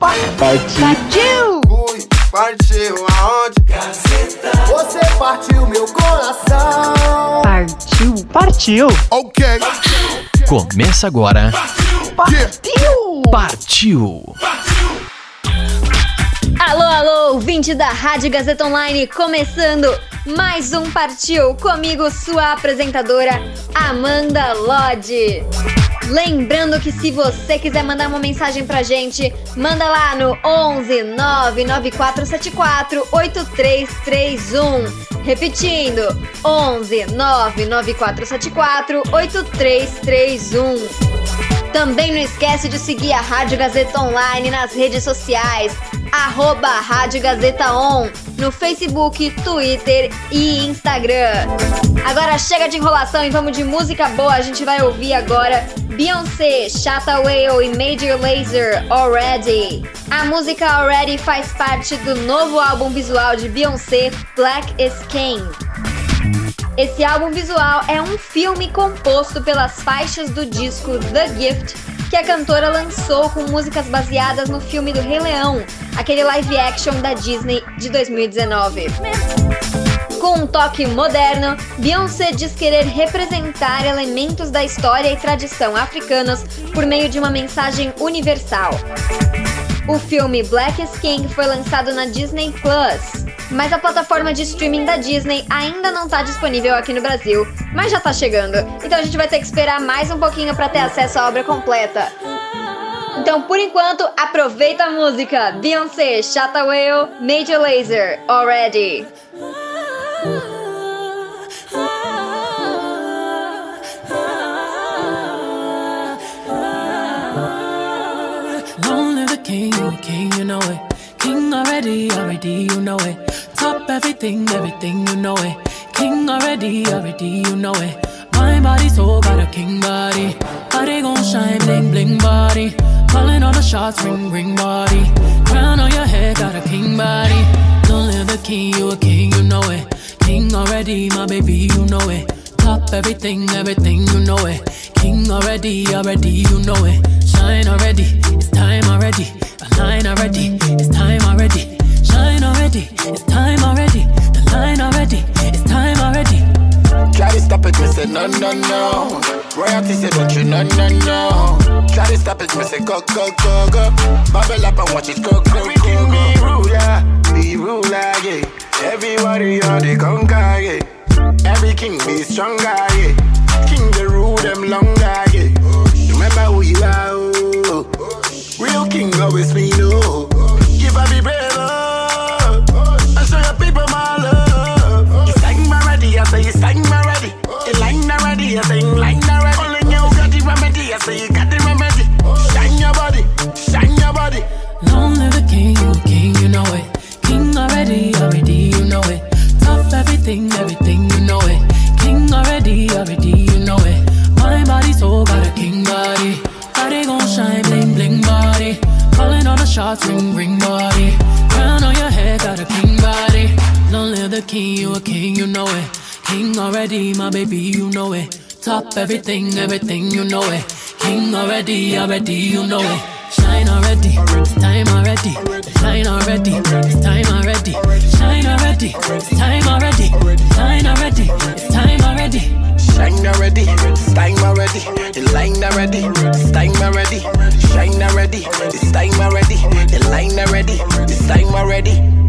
Partiu! Partiu! Fui, partiu aonde? Você partiu meu coração. Partiu! Partiu! Ok. Começa agora. Partiu! Partiu! Alô, alô, ouvinte da Rádio Gazeta Online, começando mais um Partiu comigo, sua apresentadora, Amanda Lodge. Lembrando que se você quiser mandar uma mensagem pra gente, manda lá no 11 99474 8331. Repetindo, 11 99474 8331. Também não esquece de seguir a Rádio Gazeta Online nas redes sociais, arroba Rádio Gazeta On, no Facebook, Twitter e Instagram. Agora chega de enrolação e vamos de música boa. A gente vai ouvir agora Beyoncé, Shatta Whale e Major Lazer, Already. A música Already faz parte do novo álbum visual de Beyoncé, Black is King. Esse álbum visual é um filme composto pelas faixas do disco The Gift, que a cantora lançou com músicas baseadas no filme do Rei Leão, aquele live action da Disney de 2019. Com um toque moderno, Beyoncé diz querer representar elementos da história e tradição africanos por meio de uma mensagem universal. O filme Black is King foi lançado na Disney Plus, mas a plataforma de streaming da Disney ainda não está disponível aqui no Brasil, mas já está chegando. Então a gente vai ter que esperar mais um pouquinho para ter acesso à obra completa. Então, por enquanto, aproveita a música Beyoncé, Shatta Whale, Major Lazer, Already. King, you a know it. King already, already, you know it. Top everything, everything, you know it. King already, already, you know it. My body so got a king body. Body gon' shine, bling, bling body. Calling all the shots, ring, ring body. Crown on your head, got a king body. Don't live the king, you a king, you know it. King already, my baby, you know it. Top everything, everything, you know it. King already, already, you know it. Shine already, it's time already. Align already, it's time already. Shine already, it's time already. The line already, it's time already. Try to stop it, me say no, no, no. Royalty say don't you, no, no, no. Try to stop it, me say go, go, go, go. Bubble up and watch it go, go, go, go. Be ruler, be ruler, yeah. Everybody on the conquer, yeah. Every king be stronger, yeah. King the rule them longer, yeah. Remember who you are, oh. King always be no. Give up be brave, oh. And show your people my love. You sang my ready, I say you sang my ready. You line already, I say you line already. Only you got the remedy, I say you got the remedy. Shine your body, shine your body. Long live the king, king, you know it. King already, baby, you know it. Top everything, everything, you know it. King already, already, you know it. Shine already, it's time already. Shine already, it's time already. Shine already, it's time already. Shine already, it's time already. Shine already, time already. The line already, it's time already. Shine already, it's time already. The line already, it's time already.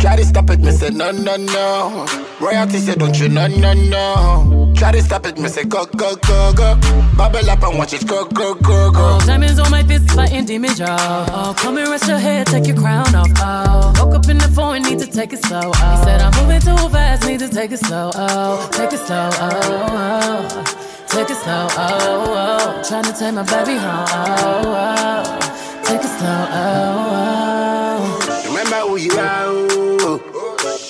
Try to stop it, me say no, no, no. Royalty say don't you, no, no, no. Try to stop it, me say go, go, go, go. Bubble up and watch it go, go, go, go. Oh, diamonds on my fist, fighting demons, y'all. Oh, come and rest your head, take your crown off. Oh, woke up in the phone, need to take it slow. Oh, he said I'm moving too fast, need to take it slow. Oh, take it slow. Oh, oh. take it slow. Oh, oh. trying to take my baby home. Oh, oh. take it slow. Oh, oh. Who you are.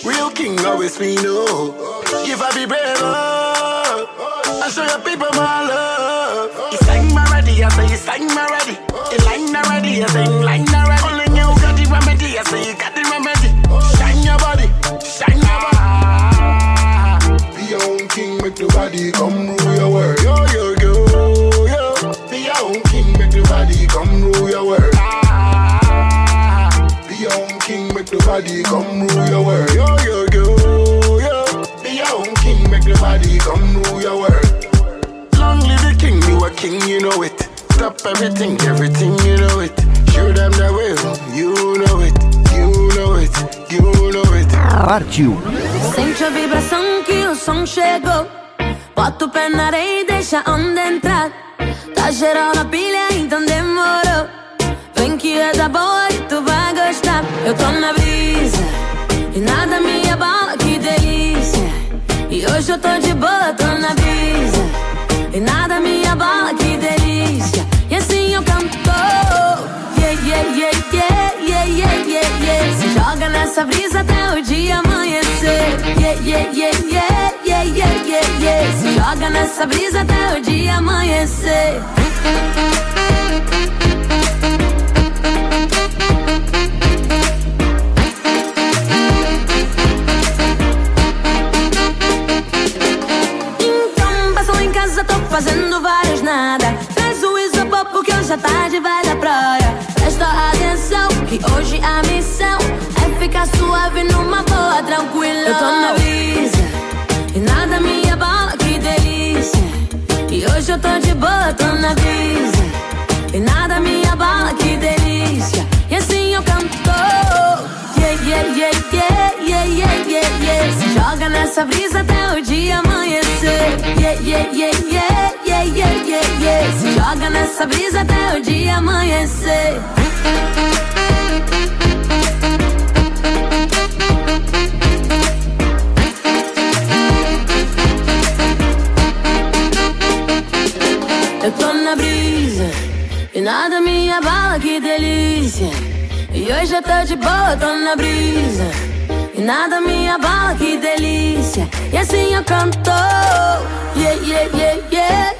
Real king always be no. Give up be brave, oh. And show your people my love. You sang my ready, I say you sang my ready. You line already, I say line already. Only you got the remedy, I say you got the remedy. Shine your body, shine your body. Be your own king, make the body come rule your world. Yo, yo, yo, yo. Be your own king, make the body come nobody come rule your world. Yo, yo, yo, yo. Be your own king, make nobody come rule your world. Long live the king, you a king, you know it. Stop everything, everything, you know it. Show them the will, you know it, you know it, you know it. Partiu. Sente a vibração que o som chegou. Bota o pé na areia e deixa a onda entrar. Tá geral na pilha, então demorou. Vem que é da boa e tu vai Eu tô na brisa e nada me abala, que delícia. E hoje eu tô de boa, tô na brisa e nada me abala, que delícia. E assim eu canto. Yeah, yeah, yeah, yeah, yeah, yeah, yeah, yeah. Se joga nessa brisa até o dia amanhecer. Yeah, yeah, yeah, yeah, yeah, yeah, yeah, yeah. Se joga nessa brisa até o dia amanhecer. Hoje a tarde vai da praia. Presta atenção que hoje a missão é ficar suave numa boa, tranquila. Eu tô na brisa e nada me abala, que delícia. E hoje eu tô de boa, tô na brisa e nada me abala, que delícia. E assim eu canto. Yeah, yeah, yeah, yeah, yeah, yeah, yeah, yeah. Se joga nessa brisa até o dia amanhecer. Yeah, yeah, yeah, joga nessa brisa até o dia amanhecer. Eu tô na brisa e nada me abala, que delícia. E hoje eu tô de boa, tô na brisa e nada me abala, que delícia. E assim eu canto. Yeah, yeah, yeah, yeah,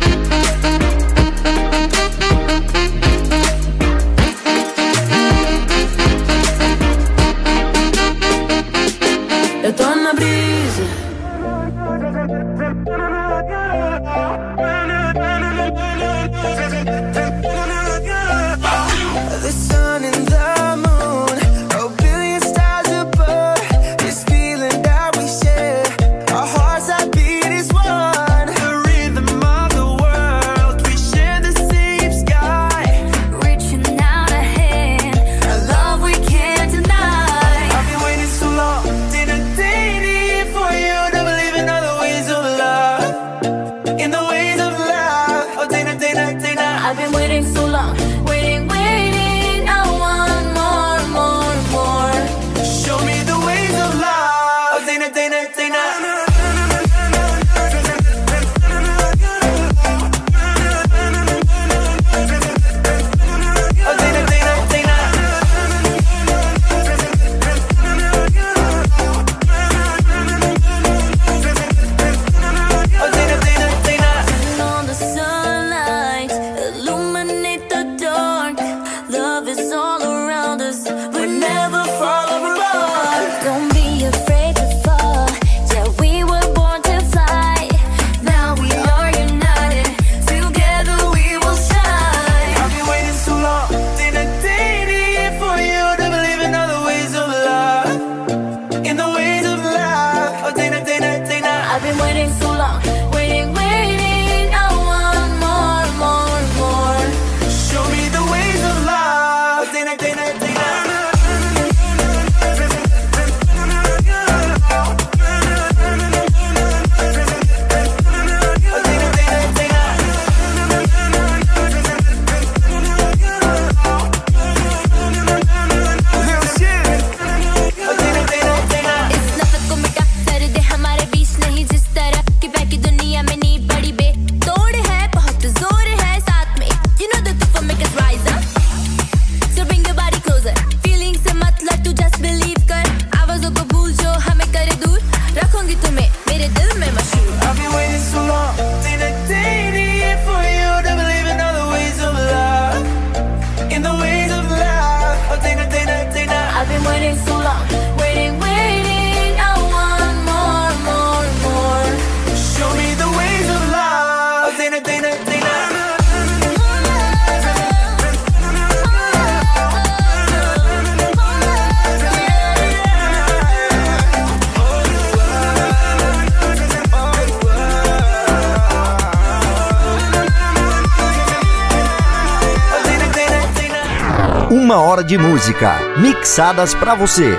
uma hora de música mixadas para você.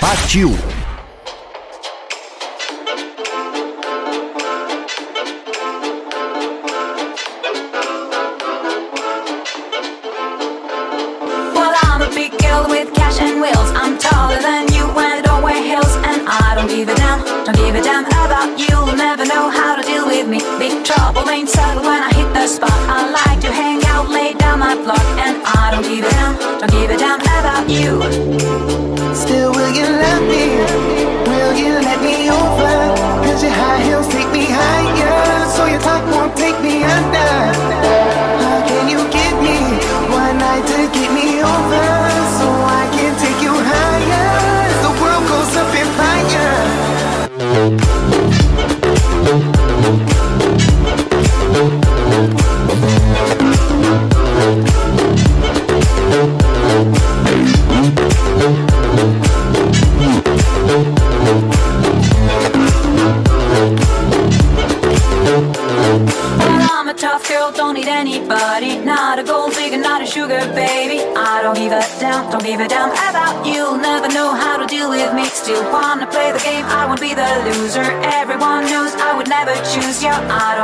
Partiu!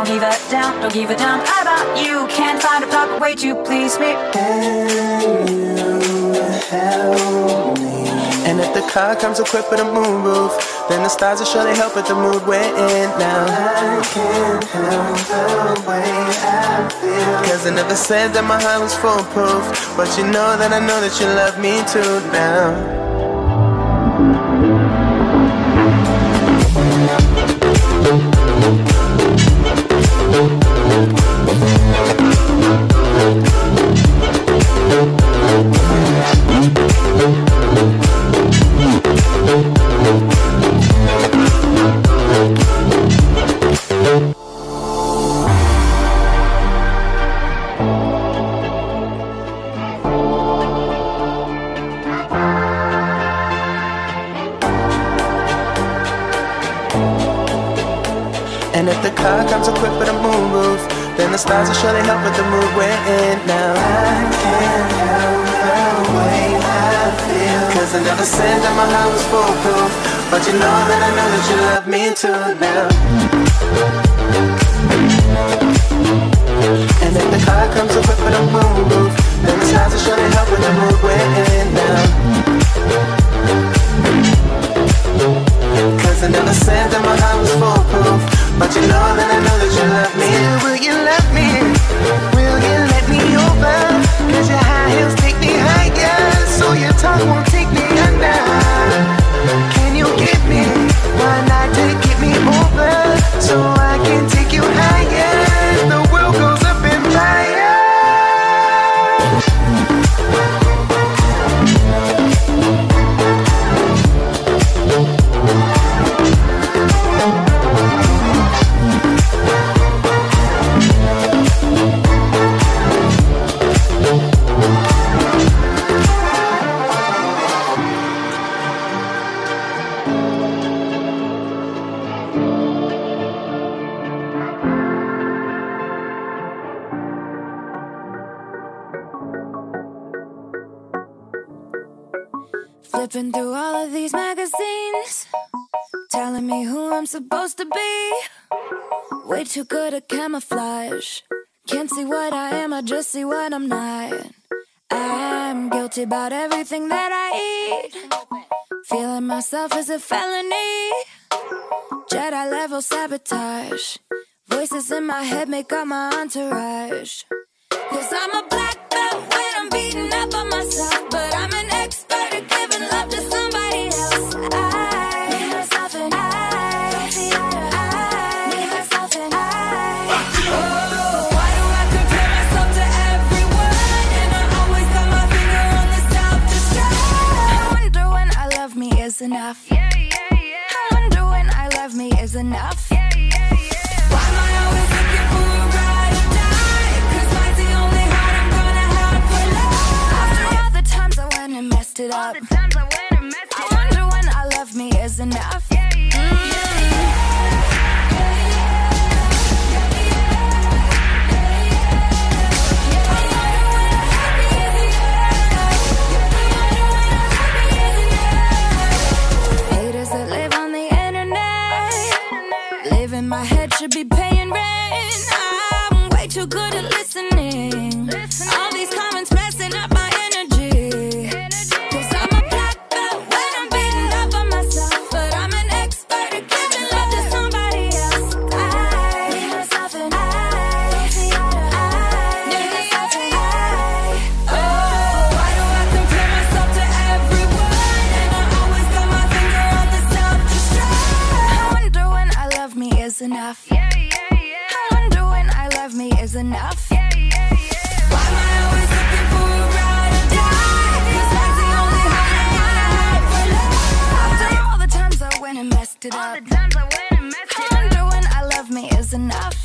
Don't give a damn, don't give a damn about you. Can't find a proper way to please me. Help me. And if the car comes equipped with a moonroof, then the stars will surely help with the mood we're in now. I can't help the way I feel. Cause I never said that my heart was foolproof, but you know that I know that you love me too now. never said that my heart was foolproof But you know that I know that you love me too now. And if the car comes equipped with a moonroof Then the stars are sure to help with the mood we're in now. Cause I never said that my heart was foolproof But you know that I know that you love me. too. just see what I'm not. I'm guilty about everything that I eat. Feeling myself is a felony. Jedi level sabotage. Voices in my head make up my entourage. Cause I'm a black. enough.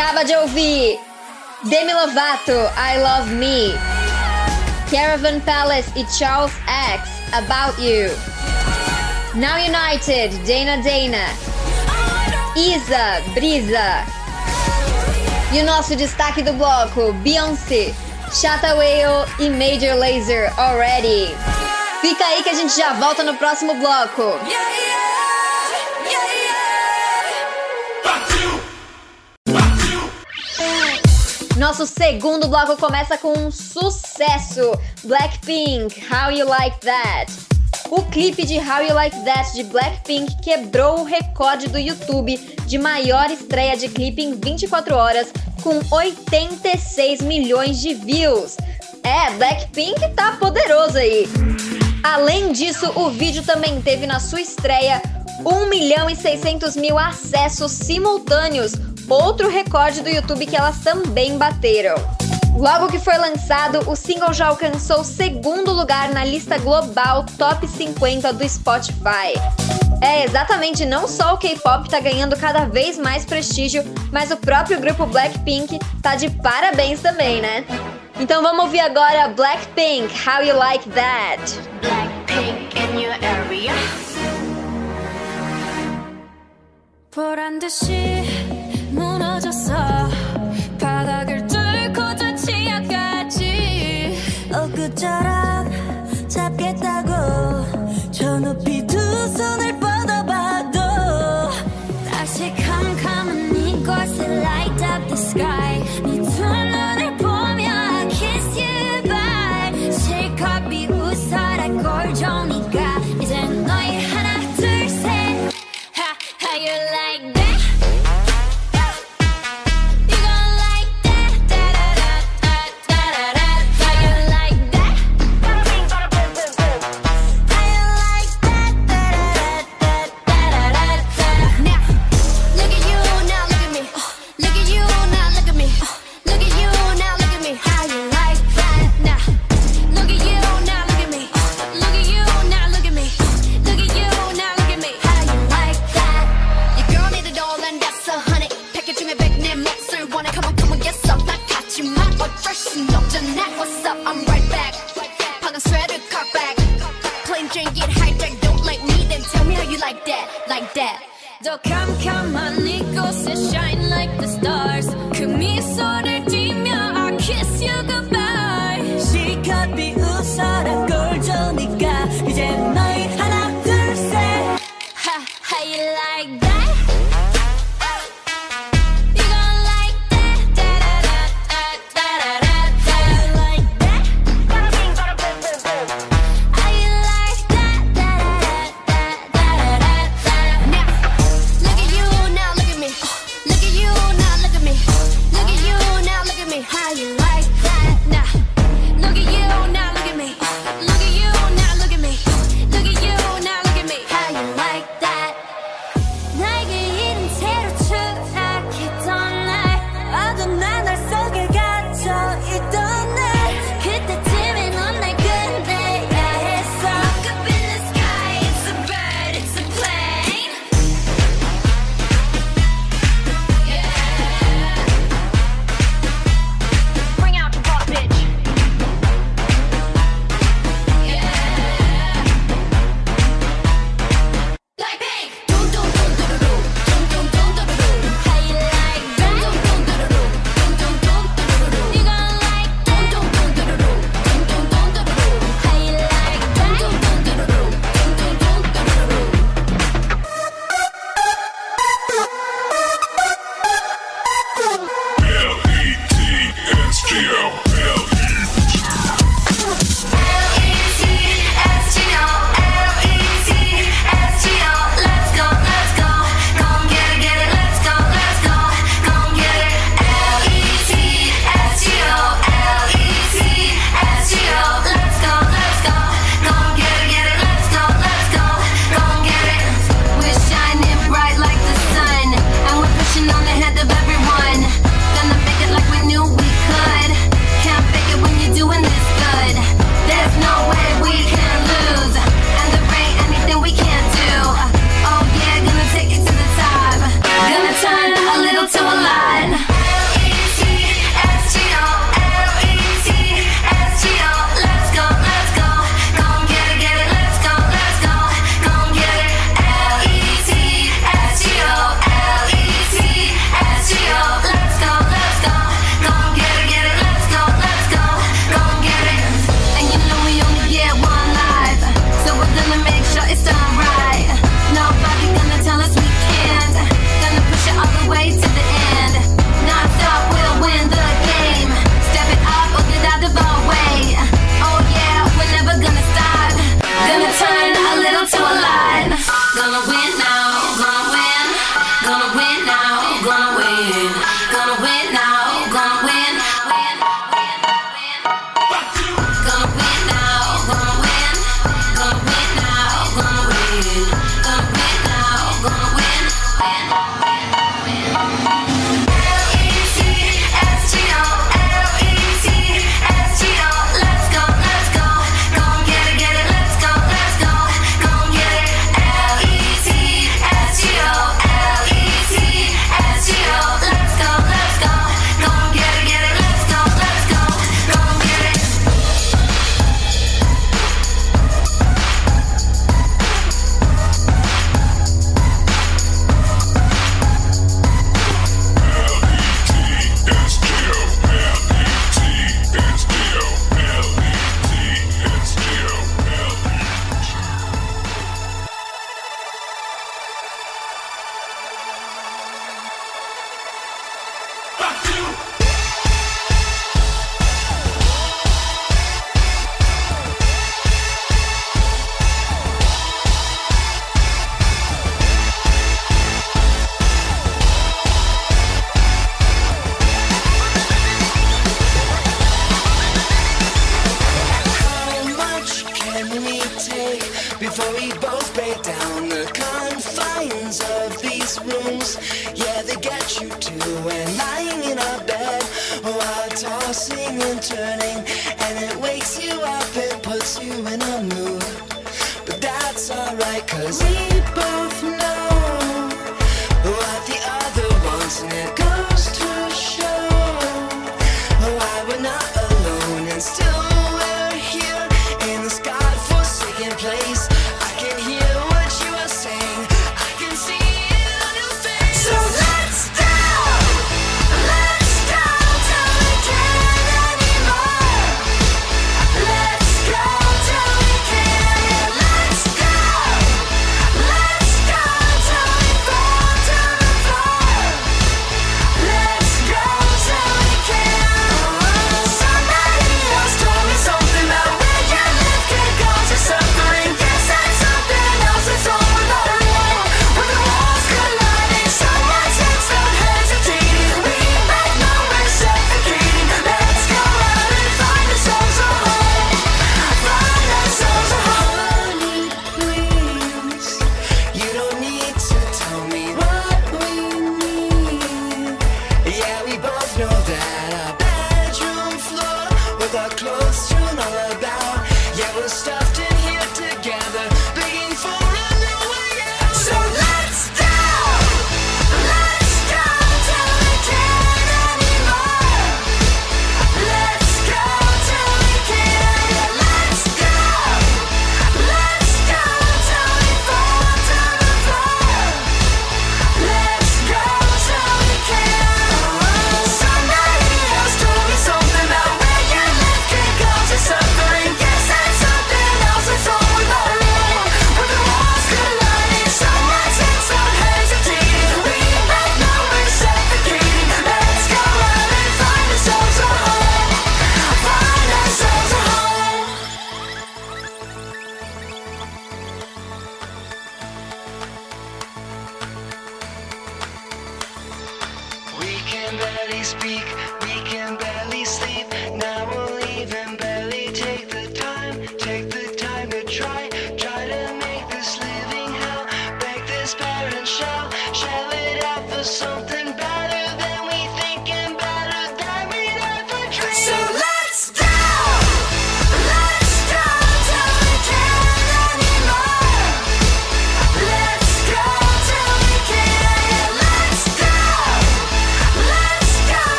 acaba de ouvir Demi Lovato, I Love Me, Caravan Palace e Charles X, About You, Now United, Dana Dana, Isa, Brisa, e o nosso destaque do bloco, Beyoncé, Chataway e Major Laser Already. Fica aí que a gente já volta no próximo bloco. Yeah, yeah. Nosso segundo bloco começa com um sucesso: Blackpink, How You Like That. O clipe de How You Like That de Blackpink quebrou o recorde do YouTube de maior estreia de clipe em 24 horas, com 86 milhões de views. É, Blackpink tá poderoso aí. Além disso, o vídeo também teve na sua estreia 1 milhão e 600 mil acessos simultâneos, outro recorde do YouTube que elas também bateram. Logo que foi lançado, o single já alcançou o segundo lugar na lista global Top 50 do Spotify. É, exatamente, não só o K-pop tá ganhando cada vez mais prestígio, mas o próprio grupo Blackpink tá de parabéns também, né? Então vamos ouvir agora Blackpink, How You Like That? Blackpink in your area. 보란 듯이 무너졌어. that. Då come kamma Nikos and shine like the stars. Kumi soder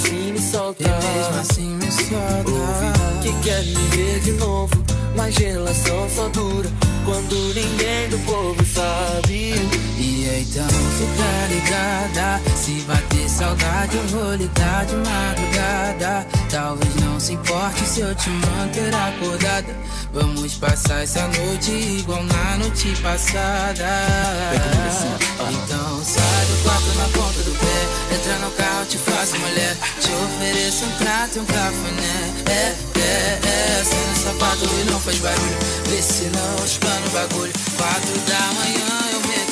assim me solta. E mesmo assim me solta. Ouve que quer me ver de novo, mas relação só dura quando ninguém do povo sabe. E então fica ligada, se bater saudade eu vou ligar de madrugada. Talvez não se importe se eu te manter acordada. Vamos passar essa noite igual na noite passada. Então sai do quarto na ponta do pé, entra no carro te faço mulher, te ofereço um prato e um cafuné. É, é, é, sai no sapato e não faz barulho, vê se não espana o bagulho. Quatro da manhã eu meto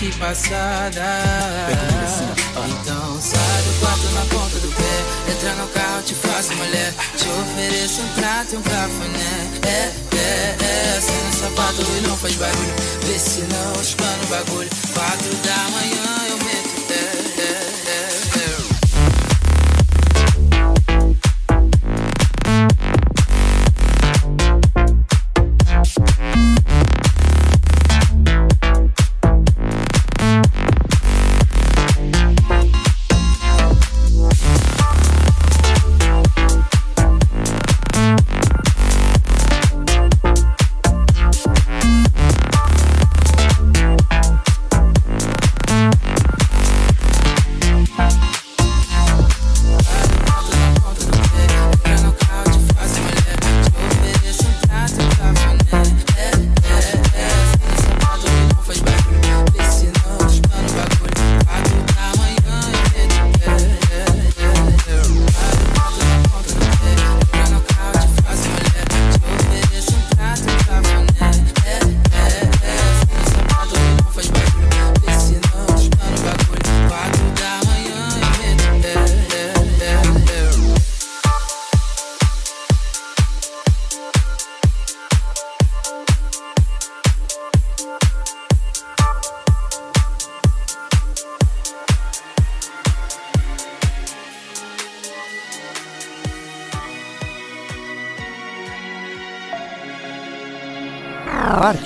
noite passada. Então sai do quarto na ponta do pé Entra no carro,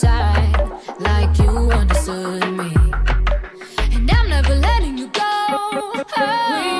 like you understood me. And I'm never letting you go. We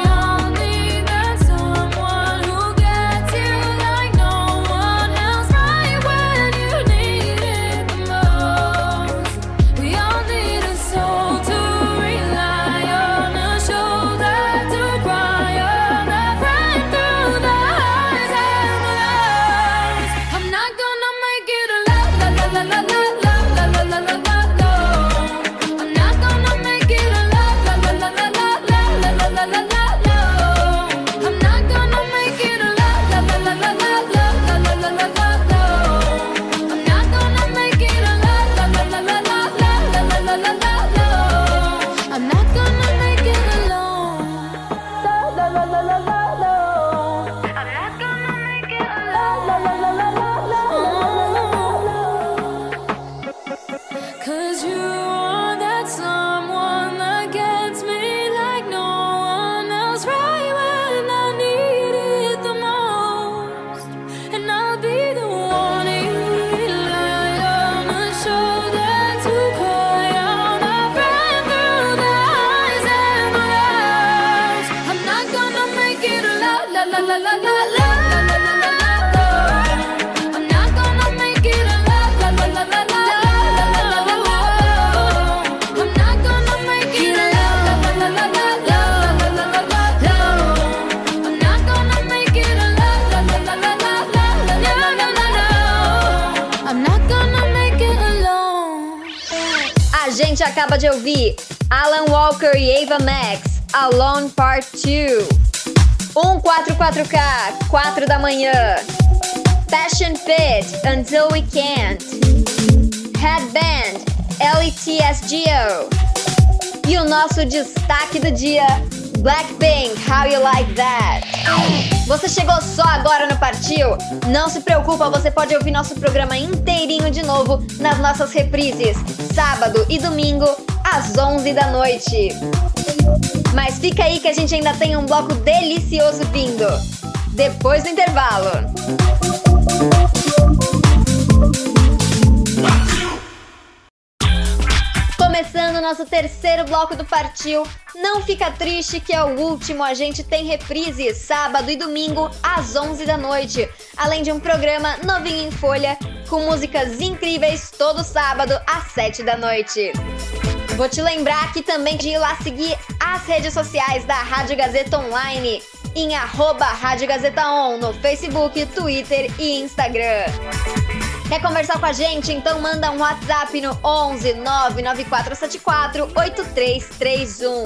gente acaba de ouvir Alan Walker e Ava Max, Alone Part 2. 144K, 4 da manhã. Passion Pit, Until We Can't. Headband, LETSGO. E o nosso destaque do dia, Blackpink, How You Like That. Você chegou só agora no Partiu? Não se preocupa, você pode ouvir nosso programa inteirinho de novo nas nossas reprises, sábado e domingo, às 11 da noite. Mas fica aí que a gente ainda tem um bloco delicioso vindo. Depois do intervalo. Começando o nosso terceiro bloco do Partiu. Não fica triste que é o último, a gente tem reprise sábado e domingo às 11 da noite, além de um programa novinho em folha com músicas incríveis todo sábado às 7 da noite. Vou te lembrar aqui também de ir lá seguir as redes sociais da Rádio Gazeta Online em arroba Rádio Gazeta On no Facebook, Twitter e Instagram. Quer conversar com a gente? Então manda um WhatsApp no 11 99474 8331.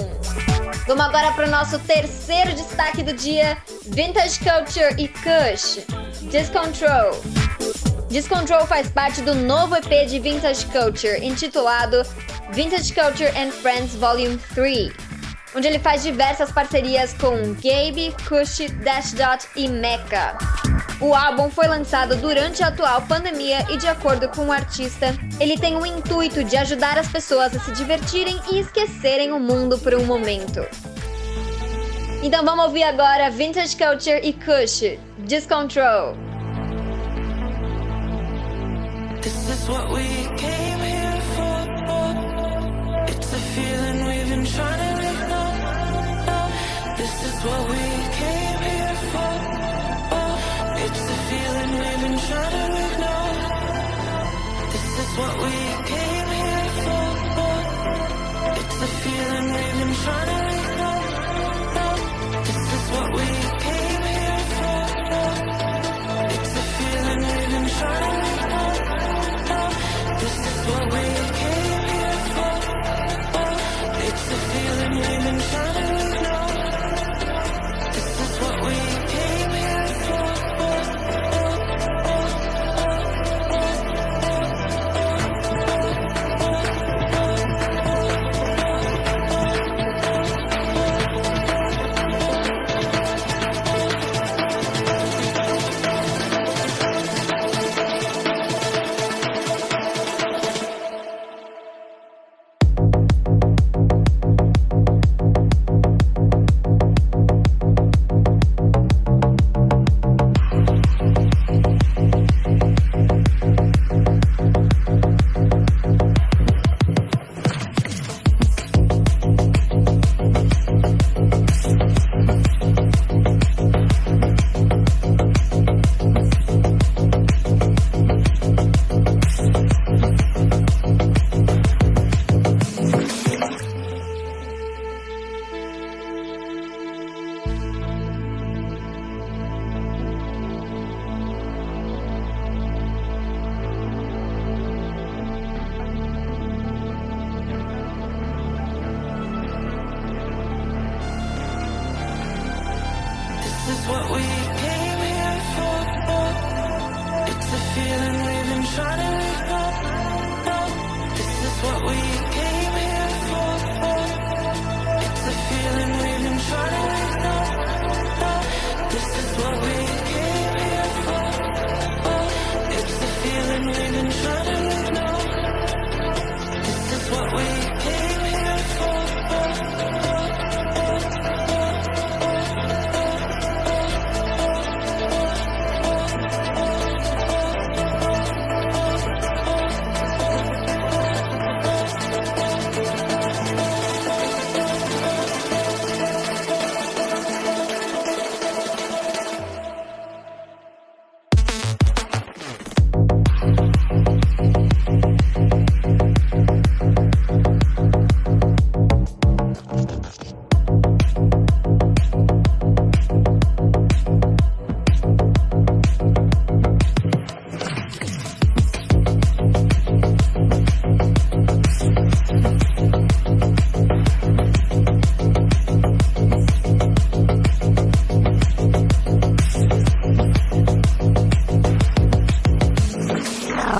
Vamos agora para o nosso terceiro destaque do dia: Vintage Culture e Kush. Discontrol. Discontrol faz parte do novo EP de Vintage Culture, intitulado Vintage Culture and Friends Volume 3, onde ele faz diversas parcerias com Gabe, Kush, Dash Dot e Mecca. O álbum foi lançado durante a atual pandemia e, de acordo com o artista, ele tem o intuito de ajudar as pessoas a se divertirem e esquecerem o mundo por um momento. Então vamos ouvir agora Vintage Culture e Kush, Discontrol. This is what we came here for. It's a feeling we've been trying to what we came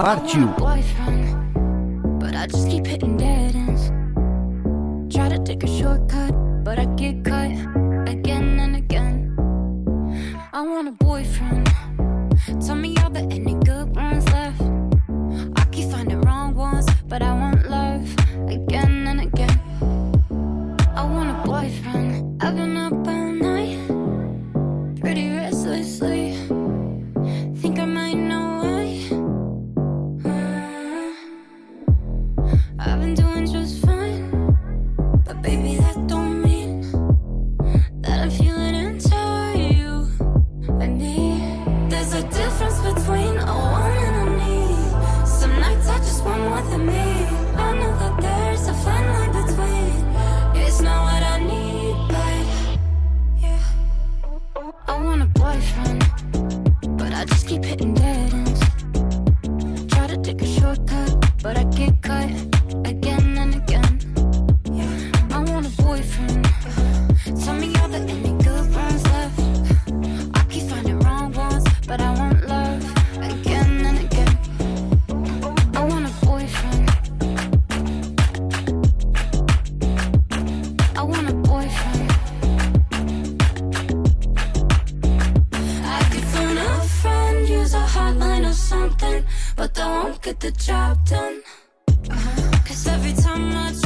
Partiu! but I won't get the job done. Uh-huh. Cause every time I try.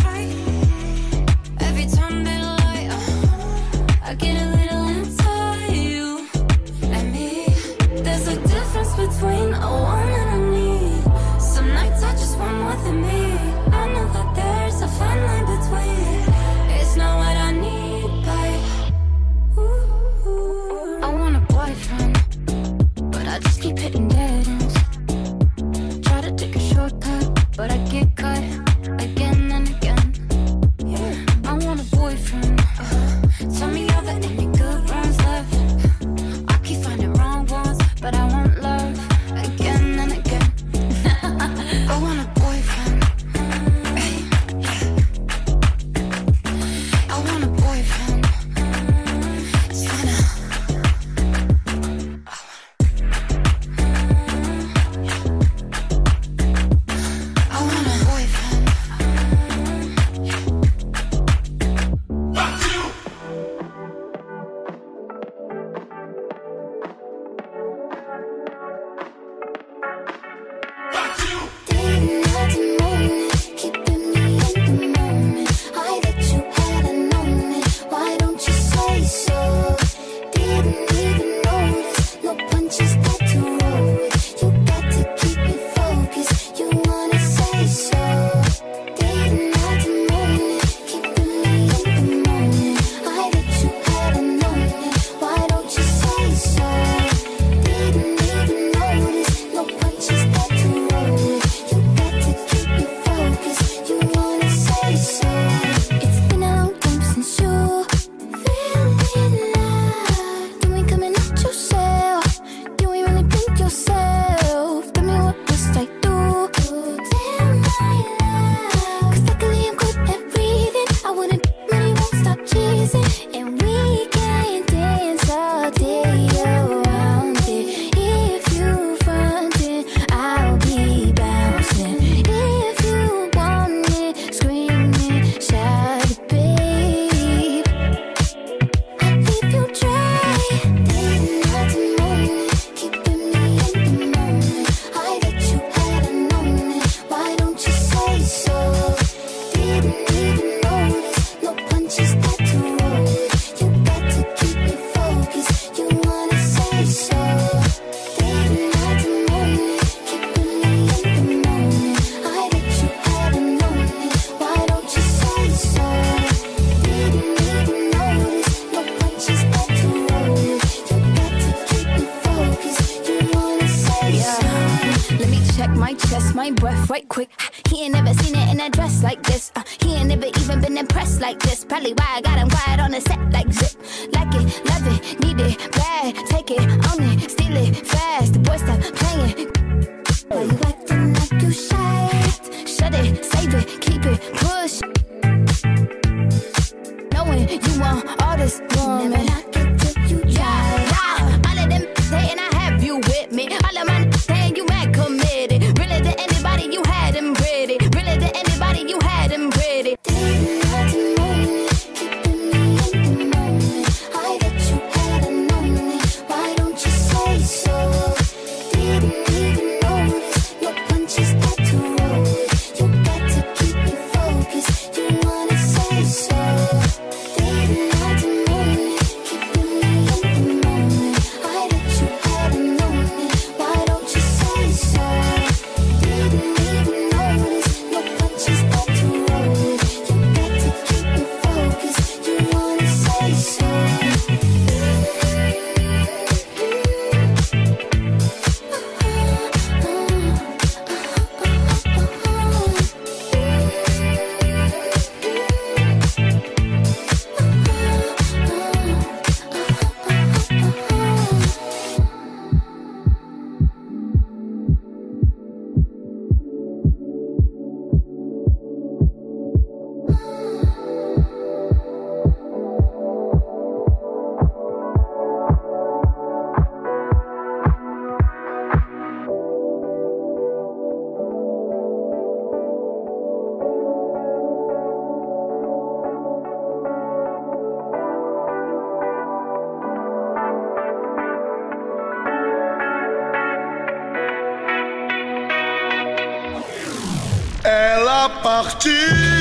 partir.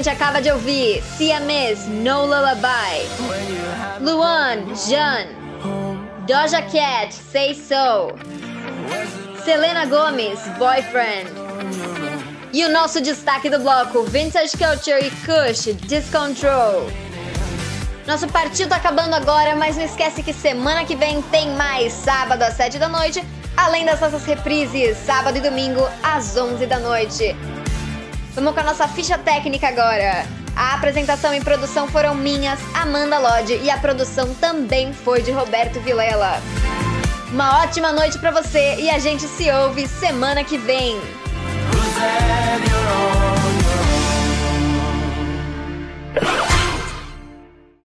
Gente acaba de ouvir Siamese, No Lullaby. Luan, Jan. Doja Cat, Say So. Selena Gomes, Boyfriend. E o nosso destaque do bloco, Vintage Culture e Kush, Discontrol. Nosso partido tá acabando agora, mas não esquece que semana que vem tem mais, sábado às 7 da noite, além das nossas reprises, sábado e domingo às 11 da noite. Vamos com a nossa ficha técnica agora. A apresentação e produção foram minhas, Amanda Lodge, e a produção também foi de Roberto Vilela. Uma ótima noite para você e a gente se ouve semana que vem.